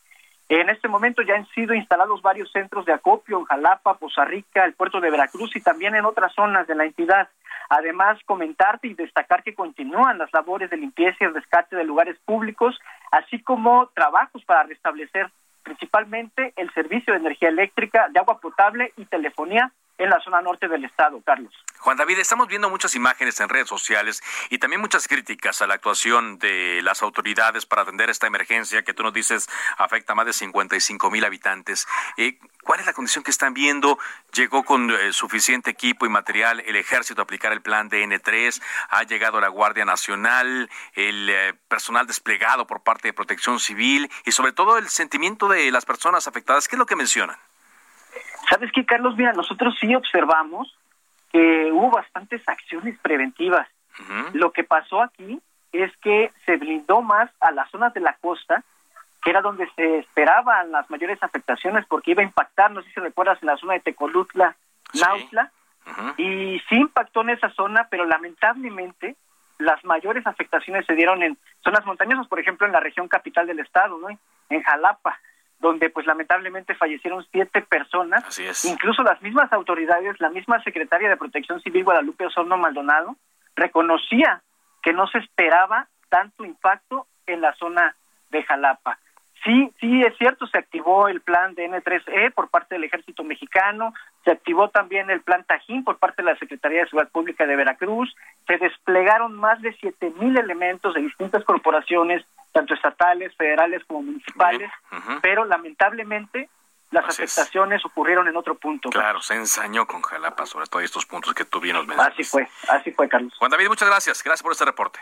En este momento ya han sido instalados varios centros de acopio en Jalapa, Poza Rica, el puerto de Veracruz y también en otras zonas de la entidad. Además, comentarte y destacar que continúan las labores de limpieza y rescate de lugares públicos, así como trabajos para restablecer principalmente el servicio de energía eléctrica, de agua potable y telefonía en la zona norte del estado, Carlos. Juan David, estamos viendo muchas imágenes en redes sociales y también muchas críticas a la actuación de las autoridades para atender esta emergencia que tú nos dices afecta a más de 55 mil habitantes. Eh, ¿Cuál es la condición que están viendo? ¿Llegó con eh, suficiente equipo y material el ejército a aplicar el plan DN3? ¿Ha llegado la Guardia Nacional? ¿El eh, personal desplegado por parte de Protección Civil? Y sobre todo el sentimiento de las personas afectadas. ¿Qué es lo que mencionan? ¿Sabes qué, Carlos? Mira, nosotros sí observamos que hubo bastantes acciones preventivas. Lo que pasó aquí es que se blindó más a las zonas de la costa, que era donde se esperaban las mayores afectaciones, porque iba a impactar, no sé si recuerdas, en la zona de Tecolutla, Nautla, y sí impactó en esa zona, pero lamentablemente las mayores afectaciones se dieron en zonas montañosas, por ejemplo, en la región capital del estado, ¿no? En Jalapa donde pues lamentablemente fallecieron siete personas. Incluso las mismas autoridades, la misma secretaria de Protección Civil Guadalupe Osorno Maldonado, reconocía que no se esperaba tanto impacto en la zona de Jalapa. Sí, sí, es cierto, se activó el plan de N3E por parte del ejército mexicano, se activó también el plan Tajín por parte de la Secretaría de Seguridad Pública de Veracruz, se desplegaron más de siete mil elementos de distintas corporaciones, tanto estatales, federales como municipales, pero lamentablemente las afectaciones ocurrieron en otro punto. Claro, se ensañó con Jalapa sobre todo estos puntos que tú bien nos mencionas. Así fue, así fue, Carlos. Juan David, muchas gracias. Gracias por este reporte.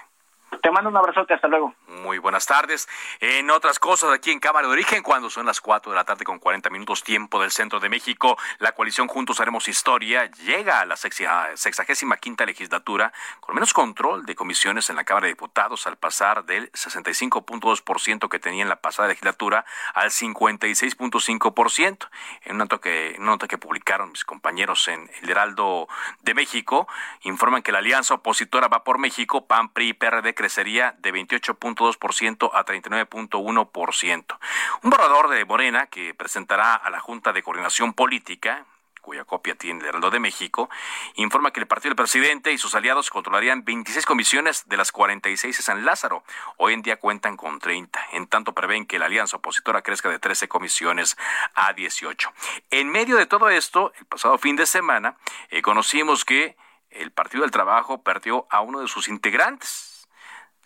Te mando un abrazote, hasta luego. Muy buenas tardes. En otras cosas, aquí en Cámara de Origen, cuando son las 4 de la tarde con 40 minutos tiempo del centro de México, la coalición Juntos Haremos Historia llega a la sexagésima quinta legislatura con menos control de comisiones en la Cámara de Diputados al pasar del 65.2% que tenía en la pasada legislatura al 56.5%. En una nota, que, una nota que publicaron mis compañeros en El Heraldo de México, informan que la alianza opositora Va por México, PAN, PRI PRD crecería de 28.2% a 39.1%. Un borrador de Morena que presentará a la Junta de Coordinación Política cuya copia tiene el Heraldo de México, informa que el partido del presidente y sus aliados controlarían 26 comisiones de las 46 de San Lázaro. Hoy en día cuentan con 30. En tanto prevén que la alianza opositora crezca de 13 comisiones a 18. En medio de todo esto, el pasado fin de semana, eh, conocimos que el Partido del Trabajo perdió a uno de sus integrantes.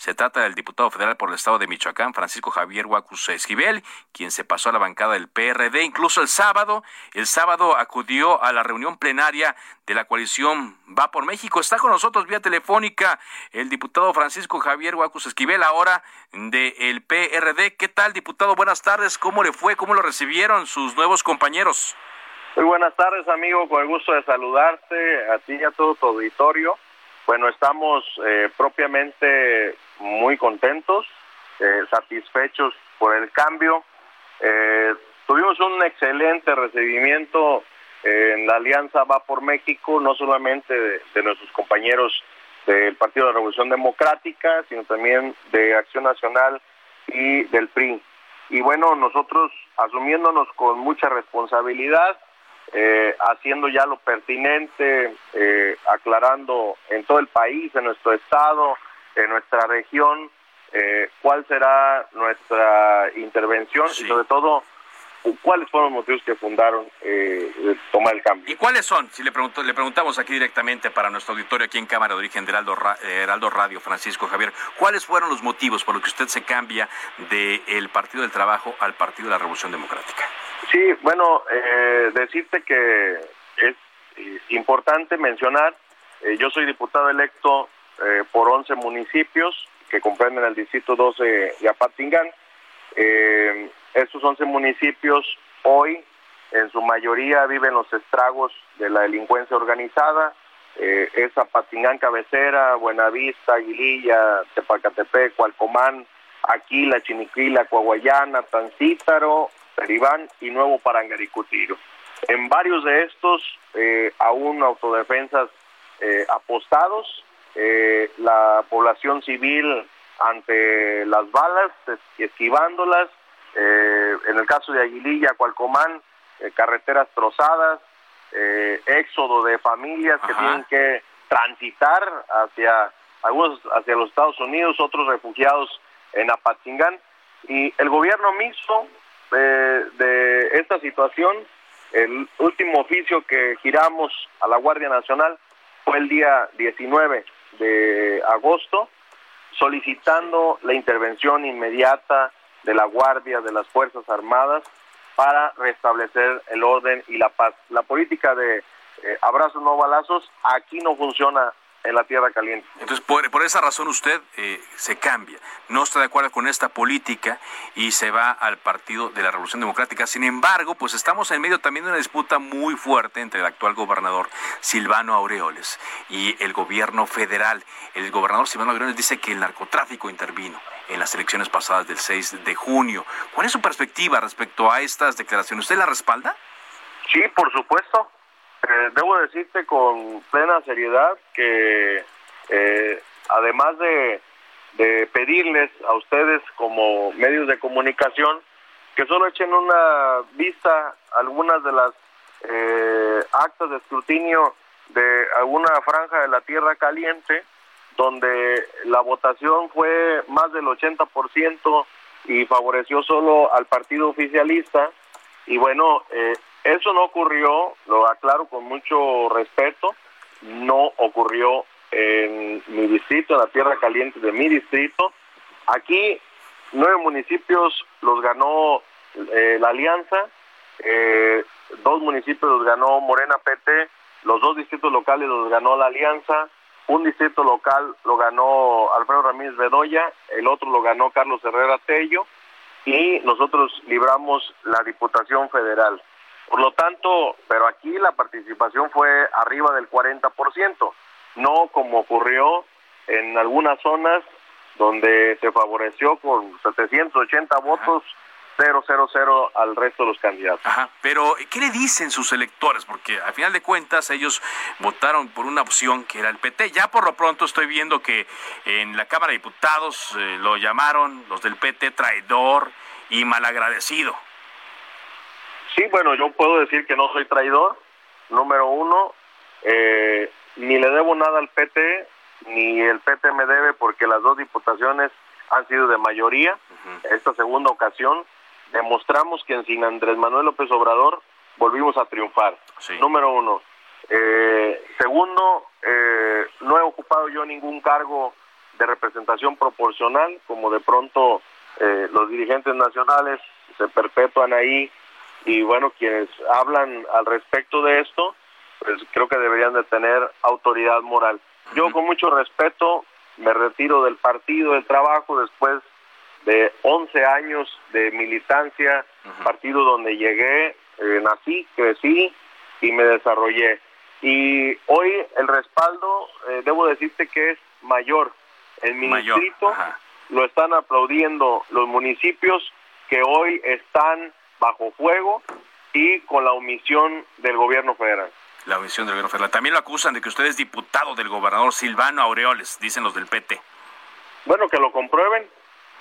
Se trata del diputado federal por el estado de Michoacán, Francisco Javier Huacus Esquivel, quien se pasó a la bancada del PRD. Incluso el sábado, el sábado acudió a la reunión plenaria de la coalición Va por México. Está con nosotros vía telefónica el diputado Francisco Javier Huacus Esquivel, ahora del PRD. ¿Qué tal, diputado? Buenas tardes. ¿Cómo le fue? ¿Cómo lo recibieron sus nuevos compañeros? Muy buenas tardes, amigo. Con el gusto de saludarte a ti y a todo tu auditorio. Bueno, estamos eh, propiamente muy contentos, eh, satisfechos por el cambio. Eh, tuvimos un excelente recibimiento en la Alianza Va por México, no solamente de, nuestros compañeros del Partido de la Revolución Democrática, sino también de Acción Nacional y del PRI. Y bueno, nosotros asumiéndonos con mucha responsabilidad, eh, haciendo ya lo pertinente, eh, aclarando en todo el país, en nuestro estado, en nuestra región, eh, cuál será nuestra intervención y sobre todo cuáles fueron los motivos que fundaron eh, tomar el cambio. ¿Y cuáles son? Si le, pregunto, le preguntamos aquí directamente para nuestro auditorio aquí en Cámara de Origen de Heraldo, Radio, Francisco Javier, ¿cuáles fueron los motivos por los que usted se cambia del Partido del Trabajo al Partido de la Revolución Democrática? Sí, bueno, eh, decirte que es importante mencionar, eh, yo soy diputado electo eh, por 11 municipios que comprenden el distrito 12 de Apatingán. Eh, estos 11 municipios hoy en su mayoría viven los estragos de la delincuencia organizada. Eh, es Apatingán Cabecera, Buenavista, Aguililla, Tepacatepec, Cualcomán, Aquila, Chiniquila, Coahuayana, Tancítaro, Peribán y Nuevo Parangaricutiro. En varios de estos, eh, aún autodefensas eh, apostados, eh, la población civil ante las balas, esquivándolas, en el caso de Aguililla, Cualcomán, carreteras trozadas, éxodo de familias que tienen que transitar hacia algunos hacia los Estados Unidos, otros refugiados en Apatzingán. Y el gobierno mismo de esta situación el último oficio que giramos a la Guardia Nacional fue el día 19 de agosto, solicitando la intervención inmediata de la Guardia, de las Fuerzas Armadas, para restablecer el orden y la paz. La política de eh, abrazos no balazos aquí no funciona en la tierra caliente. Entonces, por, por esa razón usted eh, se cambia, no está de acuerdo con esta política y se va al Partido de la Revolución Democrática. Sin embargo, pues estamos en medio también de una disputa muy fuerte entre el actual gobernador Silvano Aureoles y el gobierno federal. El gobernador Silvano Aureoles dice que el narcotráfico intervino en las elecciones pasadas del 6 de junio. ¿Cuál es su perspectiva respecto a estas declaraciones? ¿Usted la respalda? Sí, por supuesto. Eh, debo decirte con plena seriedad que eh, además de, pedirles a ustedes como medios de comunicación que solo echen una vista a algunas de las eh, actas de escrutinio de alguna franja de la Tierra Caliente, donde la votación fue más del 80% y favoreció solo al partido oficialista. Y bueno, eh, eso no ocurrió, lo aclaro con mucho respeto, no ocurrió en mi distrito, en la Tierra Caliente de mi distrito. Aquí nueve municipios los ganó eh, la Alianza, eh, dos municipios los ganó Morena PT, los dos distritos locales los ganó la Alianza, un distrito local lo ganó Alfredo Ramírez Bedoya, el otro lo ganó Carlos Herrera Tello y nosotros libramos la Diputación Federal. Por lo tanto, pero aquí la participación fue arriba del 40%, no como ocurrió en algunas zonas donde se favoreció con 780 votos 000 al resto de los candidatos. Ajá, pero ¿qué le dicen sus electores? Porque al final de cuentas ellos votaron por una opción que era el PT. Ya por lo pronto estoy viendo que en la Cámara de Diputados eh, lo llamaron los del PT traidor y malagradecido. Sí, bueno, yo puedo decir que no soy traidor, número uno, eh, ni le debo nada al PT, ni el PT me debe porque las dos diputaciones han sido de mayoría. Esta segunda ocasión demostramos que en sin Andrés Manuel López Obrador volvimos a triunfar. Número uno. Eh, segundo, eh, no he ocupado yo ningún cargo de representación proporcional, como de pronto los dirigentes nacionales se perpetúan ahí y bueno, quienes hablan al respecto de esto, pues creo que deberían de tener autoridad moral. Yo con mucho respeto me retiro del partido, del trabajo, después de 11 años de militancia, partido donde llegué, eh, nací, crecí y me desarrollé. Y hoy el respaldo, eh, debo decirte que es mayor. El distrito lo están aplaudiendo los municipios que hoy están bajo fuego y con la omisión del gobierno federal. La omisión del gobierno federal. También lo acusan de que usted es diputado del gobernador Silvano Aureoles, dicen los del PT. Bueno, que lo comprueben,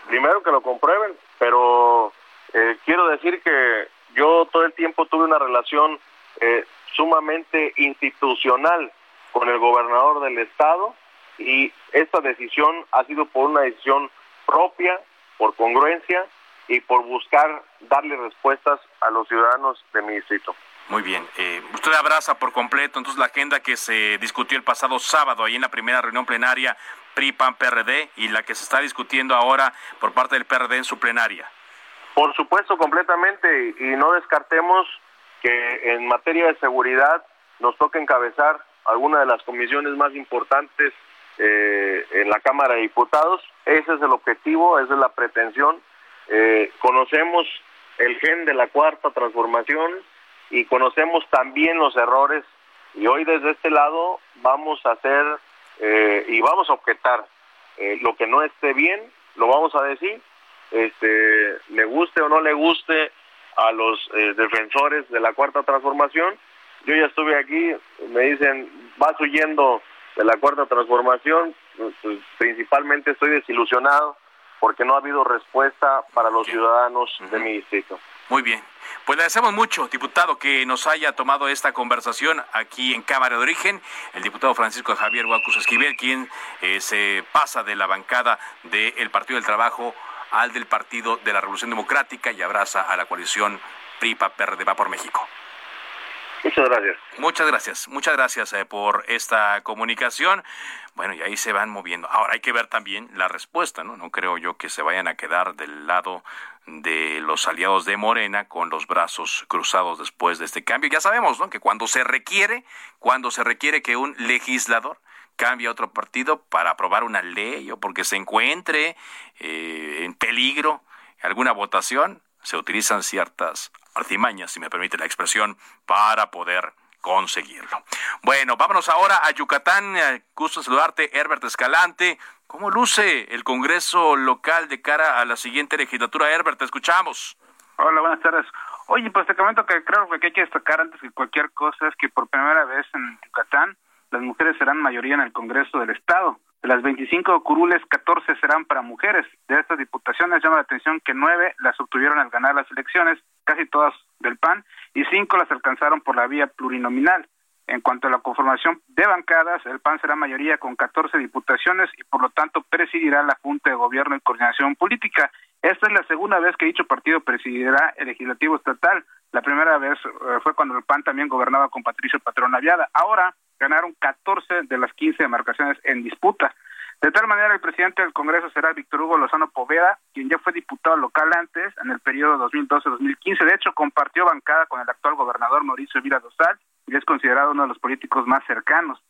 primero que lo comprueben, pero eh, quiero decir que yo todo el tiempo tuve una relación eh, sumamente institucional con el gobernador del estado y esta decisión ha sido por una decisión propia, por congruencia y por buscar darle respuestas a los ciudadanos de mi distrito. Muy bien. Eh, usted abraza por completo entonces la agenda que se discutió el pasado sábado ahí en la primera reunión plenaria PRI-PAN-PRD y la que se está discutiendo ahora por parte del PRD en su plenaria. Por supuesto, completamente. Y no descartemos que en materia de seguridad nos toca encabezar alguna de las comisiones más importantes eh, en la Cámara de Diputados. Ese es el objetivo, esa es la pretensión eh, conocemos el gen de la cuarta transformación y conocemos también los errores y hoy desde este lado vamos a hacer eh, y vamos a objetar eh, lo que no esté bien, lo vamos a decir, este, le guste o no le guste a los eh, defensores de la cuarta transformación. Yo ya estuve aquí, me dicen, vas huyendo de la cuarta transformación, pues, principalmente estoy desilusionado porque no ha habido respuesta para los ciudadanos de mi distrito. Muy bien. Pues le agradecemos mucho, diputado, que nos haya tomado esta conversación aquí en Cámara de Origen. El diputado Francisco Javier Huacus Esquivel, quien eh, se pasa de la bancada del Partido del Trabajo al del Partido de la Revolución Democrática y abraza a la coalición PRI-PAP-PRD Va por México. Muchas gracias. Muchas gracias, muchas gracias eh, por esta comunicación. Bueno, y ahí se van moviendo. Ahora hay que ver también la respuesta, ¿no? No creo yo que se vayan a quedar del lado de los aliados de Morena con los brazos cruzados después de este cambio. Ya sabemos, ¿no? Que cuando se requiere, cuando se requiere que un legislador cambie a otro partido para aprobar una ley o porque se encuentre eh, en peligro alguna votación, se utilizan ciertas artimañas, si me permite la expresión, para poder conseguirlo. Bueno, vámonos ahora a Yucatán. Eh, gusto saludarte, Herbert Escalante. ¿Cómo luce el Congreso local de cara a la siguiente legislatura? Herbert, te escuchamos. Hola, buenas tardes. Oye, pues te comento que creo que hay que destacar antes que cualquier cosa es que por primera vez en Yucatán las mujeres serán mayoría en el Congreso del Estado. De las 25 curules, 14 serán para mujeres. De estas diputaciones llama la atención que nueve las obtuvieron al ganar las elecciones, casi todas del PAN, y cinco las alcanzaron por la vía plurinominal. En cuanto a la conformación de bancadas, el PAN será mayoría con 14 diputaciones y por lo tanto presidirá la Junta de Gobierno y Coordinación Política. Esta es la segunda vez que dicho partido presidirá el legislativo estatal. La primera vez eh, fue cuando el PAN también gobernaba con Patricio Patrón Aviada. Ahora ganaron 14 de las 15 demarcaciones en disputa. De tal manera, el presidente del Congreso será Víctor Hugo Lozano Poveda, quien ya fue diputado local antes, en el periodo 2012-2015. De hecho, compartió bancada con el actual gobernador Mauricio Vila Dosal y es considerado uno de los políticos más cercanos.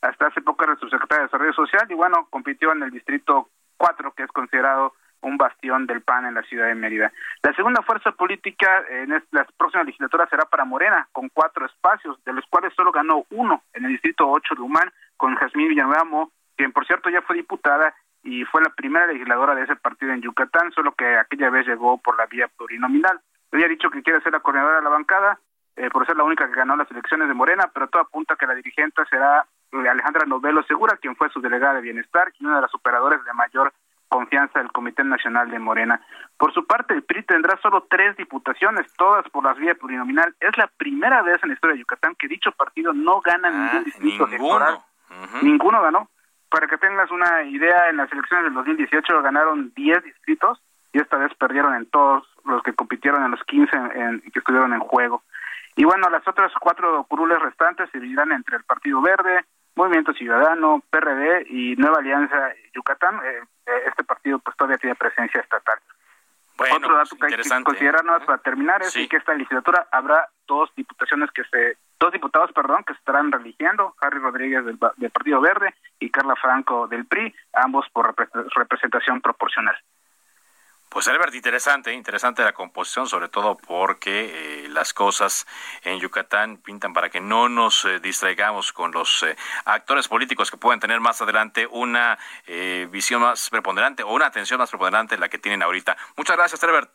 Hasta hace poco era subsecretario de Desarrollo Social y, bueno, compitió en el Distrito 4, que es considerado un bastión del PAN en la ciudad de Mérida. La segunda fuerza política en la próxima legislatura será para Morena, con cuatro espacios, de los cuales solo ganó uno en el distrito 8 de Humán, con Jazmín Villanueva, quien por cierto ya fue diputada y fue la primera legisladora de ese partido en Yucatán, solo que aquella vez llegó por la vía plurinominal. Ella ha dicho que quiere ser la coordinadora de la bancada, eh, por ser la única que ganó las elecciones de Morena, pero todo apunta a que la dirigente será eh, Alejandra Novelo Segura, quien fue su delegada de bienestar y una de las operadores de mayor confianza del Comité Nacional de Morena. Por su parte, el PRI tendrá solo tres diputaciones, todas por las vías plurinominal. Es la primera vez en la historia de Yucatán que dicho partido no gana ah, ningún distrito electoral. Ninguno ganó. Para que tengas una idea, en las elecciones del 2018 ganaron 10 distritos y esta vez perdieron en todos los que compitieron en los 15 en, que estuvieron en juego. Y bueno, las otras cuatro curules restantes se dividirán entre el Partido Verde, Movimiento Ciudadano, PRD y Nueva Alianza Yucatán. Eh, eh, este partido pues todavía tiene presencia estatal. Otro dato que hay que considerar para terminar es que esta legislatura habrá dos diputaciones que se dos diputados, perdón, que se estarán religiendo, Harry Rodríguez del, del Partido Verde y Carla Franco del PRI, ambos por representación proporcional. Pues Albert, interesante, interesante la composición, sobre todo porque eh, las cosas en Yucatán pintan para que no nos eh, distraigamos con los eh, actores políticos que pueden tener más adelante una visión más preponderante o una atención más preponderante de la que tienen ahorita. Muchas gracias, Albert.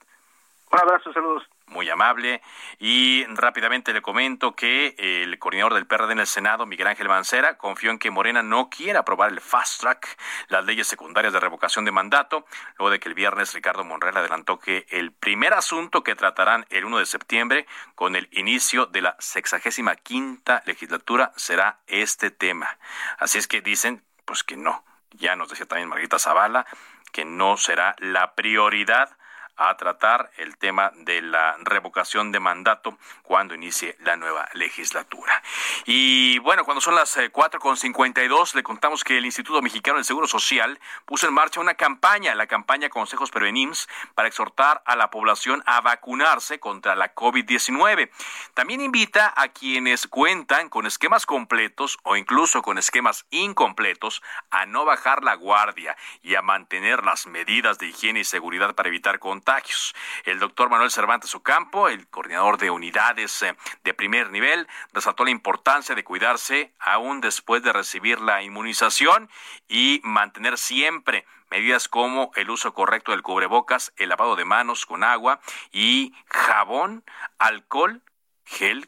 Un abrazo, saludos muy amable. Y rápidamente le comento que el coordinador del PRD en el Senado, Miguel Ángel Mancera, confió en que Morena no quiera aprobar el fast track, las leyes secundarias de revocación de mandato, luego de que el viernes Ricardo Monreal adelantó que el primer asunto que tratarán el 1 de septiembre con el inicio de la sexagésima quinta legislatura será este tema. Así es que dicen, pues que no. Ya nos decía también Margarita Zavala que no será la prioridad a tratar el tema de la revocación de mandato cuando inicie la nueva legislatura. Y bueno, cuando son las 4.52, eh, le contamos que el Instituto Mexicano del Seguro Social puso en marcha una campaña, la campaña Consejos Prevenims, para exhortar a la población a vacunarse contra la COVID-19. También invita a quienes cuentan con esquemas completos o incluso con esquemas incompletos a no bajar la guardia y a mantener las medidas de higiene y seguridad para evitar contagios El doctor Manuel Cervantes Ocampo, el coordinador de unidades eh, de primer nivel, resaltó la importancia de cuidarse aún después de recibir la inmunización y mantener siempre medidas como el uso correcto del cubrebocas, el lavado de manos con agua y jabón, alcohol, gel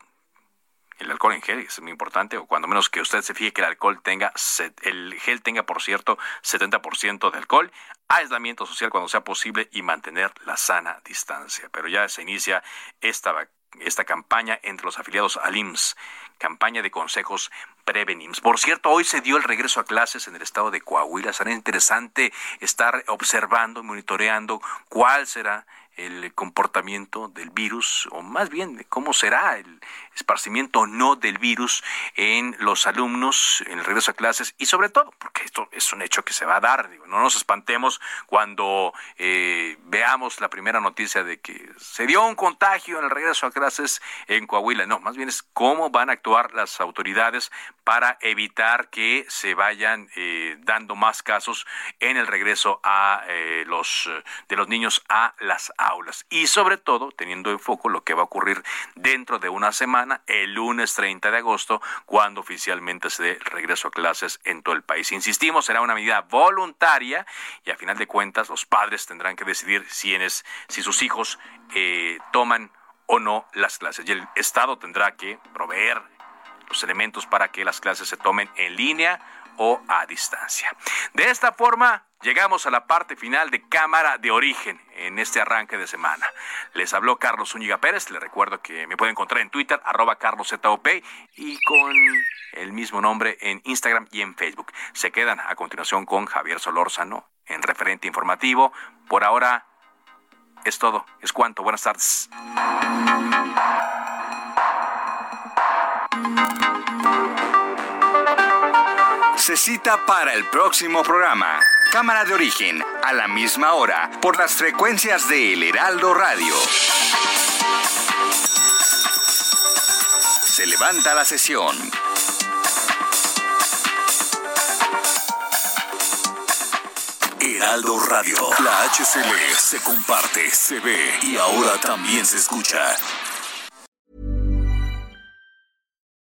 el alcohol en gel es muy importante, o cuando menos que usted se fije que el alcohol tenga, el gel tenga, por cierto, 70% de alcohol, aislamiento social cuando sea posible y mantener la sana distancia. Pero ya se inicia esta, esta campaña entre los afiliados al IMSS, campaña de consejos prevenims. Por cierto, hoy se dio el regreso a clases en el estado de Coahuila. Será interesante estar observando, monitoreando cuál será el comportamiento del virus, o más bien cómo será el esparcimiento o no del virus en los alumnos en el regreso a clases y sobre todo, porque esto es un hecho que se va a dar, no nos espantemos cuando eh, veamos la primera noticia de que se dio un contagio en el regreso a clases en Coahuila, no, más bien es cómo van a actuar las autoridades para evitar que se vayan eh, dando más casos en el regreso a eh, los de los niños a las aulas y sobre todo teniendo en foco lo que va a ocurrir dentro de una semana, el lunes 30 de agosto, cuando oficialmente se dé regreso a clases en todo el país. Insistimos, será una medida voluntaria y a final de cuentas los padres tendrán que decidir si, si sus hijos eh, toman o no las clases y el Estado tendrá que proveer los elementos para que las clases se tomen en línea o a distancia. De esta forma, llegamos a la parte final de Cámara de Origen en este arranque de semana. Les habló Carlos Zúñiga Pérez. Les recuerdo que me pueden encontrar en Twitter, arroba carloszop, y con el mismo nombre en Instagram y en Facebook. Se quedan a continuación con Javier Solórzano en referente informativo. Por ahora es todo. Es cuanto. Buenas tardes. se cita para el próximo programa. Cámara de origen, a la misma hora, por las frecuencias de El Heraldo Radio. Se levanta la sesión. Heraldo Radio, la HCL se comparte, se ve y ahora también se escucha.